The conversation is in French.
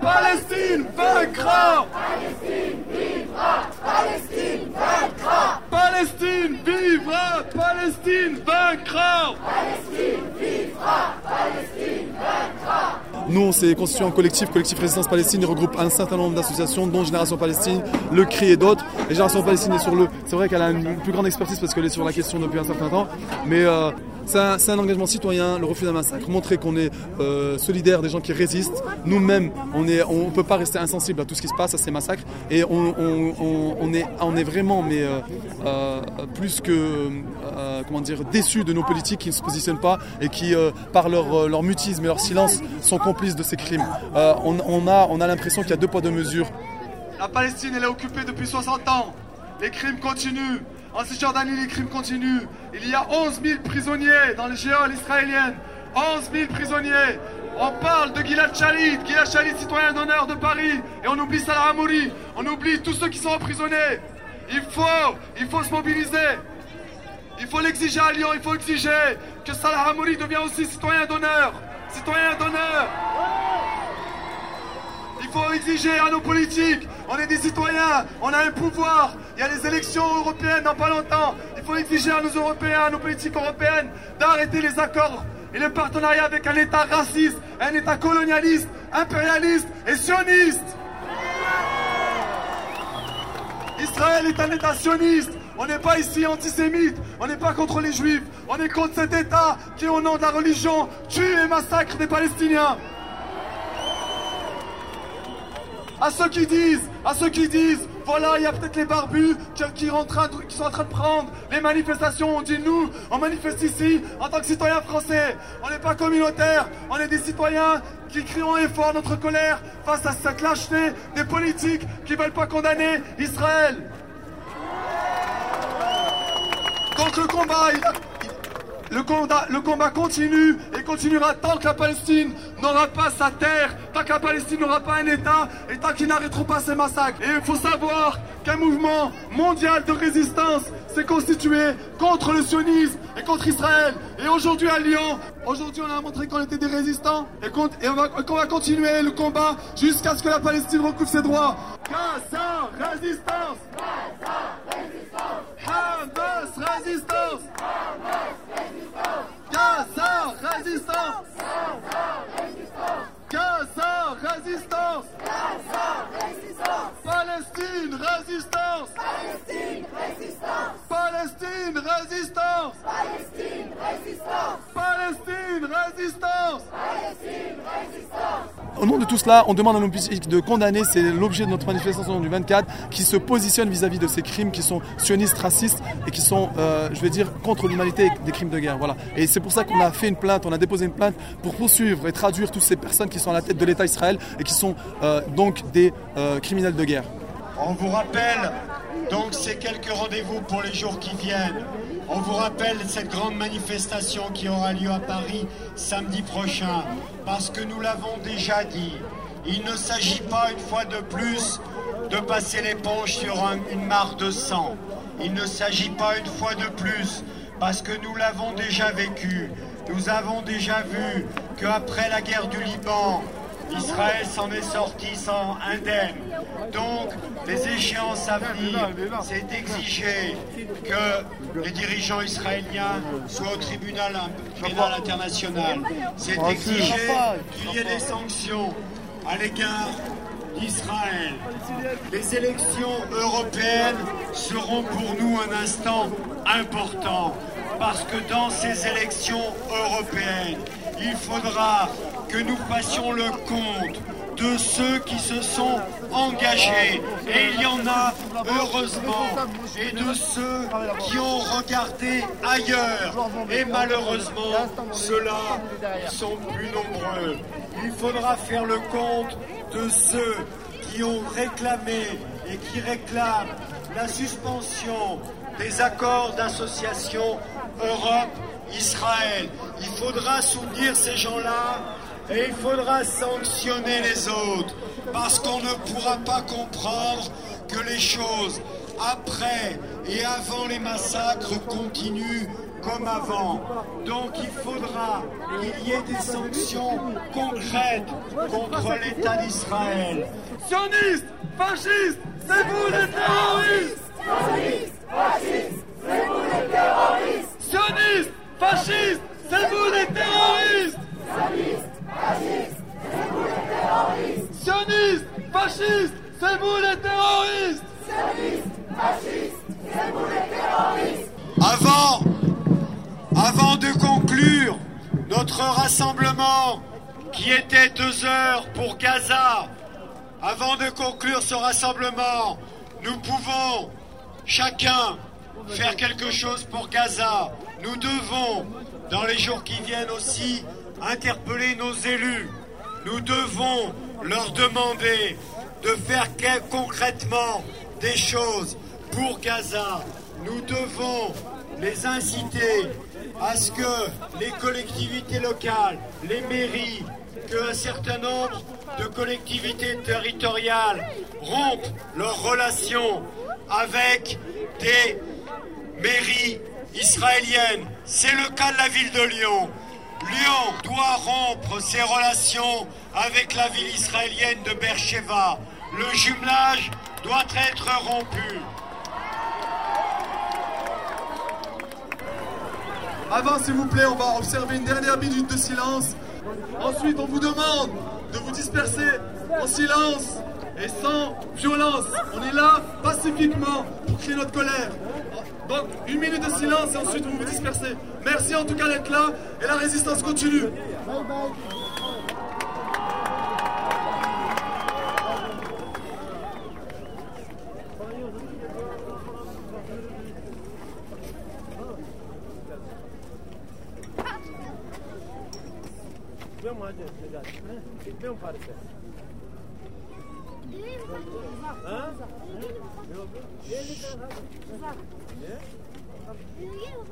Palestine vaincra Palestine vivra Palestine vaincra Palestine vivra Palestine vaincra Palestine vivra Palestine vaincra nous, on s'est constitué en collectif, collectif Résistance Palestine, regroupe un certain nombre d'associations, dont Génération Palestine, Le CRI et d'autres. Génération Palestine est sur le. C'est vrai qu'elle a une plus grande expertise parce qu'elle est sur la question depuis un certain temps. Mais euh, c'est un, engagement citoyen, le refus d'un massacre. Montrer qu'on est euh, solidaire des gens qui résistent. Nous-mêmes, on ne peut pas rester insensible à tout ce qui se passe, à ces massacres. Et on, est, on est vraiment euh, euh, plus que comment dire, déçus de nos politiques qui ne se positionnent pas et qui, par leur, leur mutisme et leur silence, sont complices de ces crimes. on, a, on a l'impression qu'il y a deux poids, deux mesures. La Palestine, elle est occupée depuis 60 ans. Les crimes continuent. En Cisjordanie, les crimes continuent. Il y a 11 000 prisonniers dans les géoles israéliennes. 11 000 prisonniers. On parle de Gilad Shalit, Gilad Shalit, citoyen d'honneur de Paris. Et on oublie Salah Hamouri. On oublie tous ceux qui sont emprisonnés. Il faut, il faut se mobiliser. Il faut l'exiger à Lyon. Il faut exiger que Salah Hamouri devienne aussi citoyen d'honneur. Citoyen d'honneur. Il faut exiger à nos politiques. On est des citoyens, on a un pouvoir. Il y a les élections européennes dans pas longtemps. Il faut exiger à nos Européens, à nos politiques européennes, d'arrêter les accords et le partenariat avec un État raciste, un État colonialiste, impérialiste et sioniste. Israël est un État sioniste. On n'est pas ici antisémite, on n'est pas contre les juifs, on est contre cet État qui, au nom de la religion, tue et massacre des Palestiniens. à ceux qui disent, à ceux qui disent, voilà, il y a peut-être les barbus qui, sont en train de prendre les manifestations. On dit nous, on manifeste ici en tant que citoyens français. On n'est pas communautaire, on est des citoyens qui crions effort notre colère face à cette lâcheté des politiques qui ne veulent pas condamner Israël. Donc le combat, le combat, continue et continuera tant que la Palestine n'aura pas sa terre, tant que la Palestine n'aura pas un État et tant qu'ils n'arrêteront pas ces massacres. Et il faut savoir qu'un mouvement mondial de résistance s'est constitué contre le sionisme et contre Israël. Et aujourd'hui à Lyon, aujourd'hui on a montré qu'on était des résistants et qu'on va, continuer le combat jusqu'à ce que la Palestine recouvre ses droits. Gaza, résistance Gaza, résistance Hamas, résistance Hamas, résistance Gaza, résistance Gaza, résistance Gaza, résistance Gaza, résistance Palestine, résistance Palestine, résistance Palestine, résistance Palestine, résistance Palestine, résistance Palestine, résistance Au nom de tout cela, on demande à nos politiques de condamner, c'est l'objet de notre manifestation du 24, qui se positionne vis-à-vis de ces crimes qui sont sionistes, racistes et qui sont, euh, je vais dire, contre l'humanité des crimes de guerre. Voilà. Et c'est pour ça qu'on a fait une plainte, on a déposé une plainte pour poursuivre et traduire toutes ces personnes qui sont à la tête de l'État Israël et qui sont euh, donc des euh, criminels de guerre. On vous rappelle donc ces quelques rendez-vous pour les jours qui viennent. On vous rappelle cette grande manifestation qui aura lieu à Paris samedi prochain, parce que nous l'avons déjà dit, il ne s'agit pas une fois de plus de passer l'éponge sur une mare de sang. Il ne s'agit pas une fois de plus, parce que nous l'avons déjà vécu. Nous avons déjà vu qu'après la guerre du Liban, Israël s'en est sorti sans indemne. Donc, les échéances à venir, c'est d'exiger que les dirigeants israéliens soient au tribunal pénal international. C'est d'exiger qu'il y ait des sanctions à l'égard d'Israël. Les élections européennes seront pour nous un instant important parce que dans ces élections européennes, il faudra que nous fassions le compte de ceux qui se sont engagés, et il y en a heureusement, et de ceux qui ont regardé ailleurs, et malheureusement, ceux-là sont plus nombreux. Il faudra faire le compte de ceux qui ont réclamé et qui réclament la suspension des accords d'association Europe-Israël. Il faudra soutenir ces gens-là et il faudra sanctionner les autres parce qu'on ne pourra pas comprendre que les choses après et avant les massacres continuent comme avant. Donc il faudra qu'il y ait des sanctions concrètes contre l'État d'Israël. Sionistes, fascistes, c'est vous les terroristes Sionistes, fascistes, c'est vous les terroristes Sionistes, fascistes, c'est vous les terroristes Sionistes, fascistes, c'est vous les terroristes Sionistes, fascistes, c'est vous les terroristes Sionistes, fascistes, c'est vous les terroristes Avant, avant de conclure notre rassemblement qui était deux heures pour Gaza, avant de conclure ce rassemblement, nous pouvons chacun faire quelque chose pour Gaza. Nous devons, dans les jours qui viennent aussi, interpeller nos élus. Nous devons leur demander de faire concrètement des choses pour Gaza. Nous devons les inciter à ce que les collectivités locales, les mairies, qu'un certain nombre de collectivités territoriales rompent leurs relations avec des mairies israéliennes. C'est le cas de la ville de Lyon. Lyon doit rompre ses relations avec la ville israélienne de Beersheba. Le jumelage doit être rompu. Avant, s'il vous plaît, on va observer une dernière minute de silence. Ensuite, on vous demande de vous disperser en silence et sans violence. On est là pacifiquement pour crier notre colère. Donc, une minute de silence et ensuite vous vous dispersez. Merci en tout cas d'être là et la résistance continue. acımadı tem Gitmiyor mu Paris'e? Değil mi? Ha? Yok. Geldik. Ne? Büyüyor mu?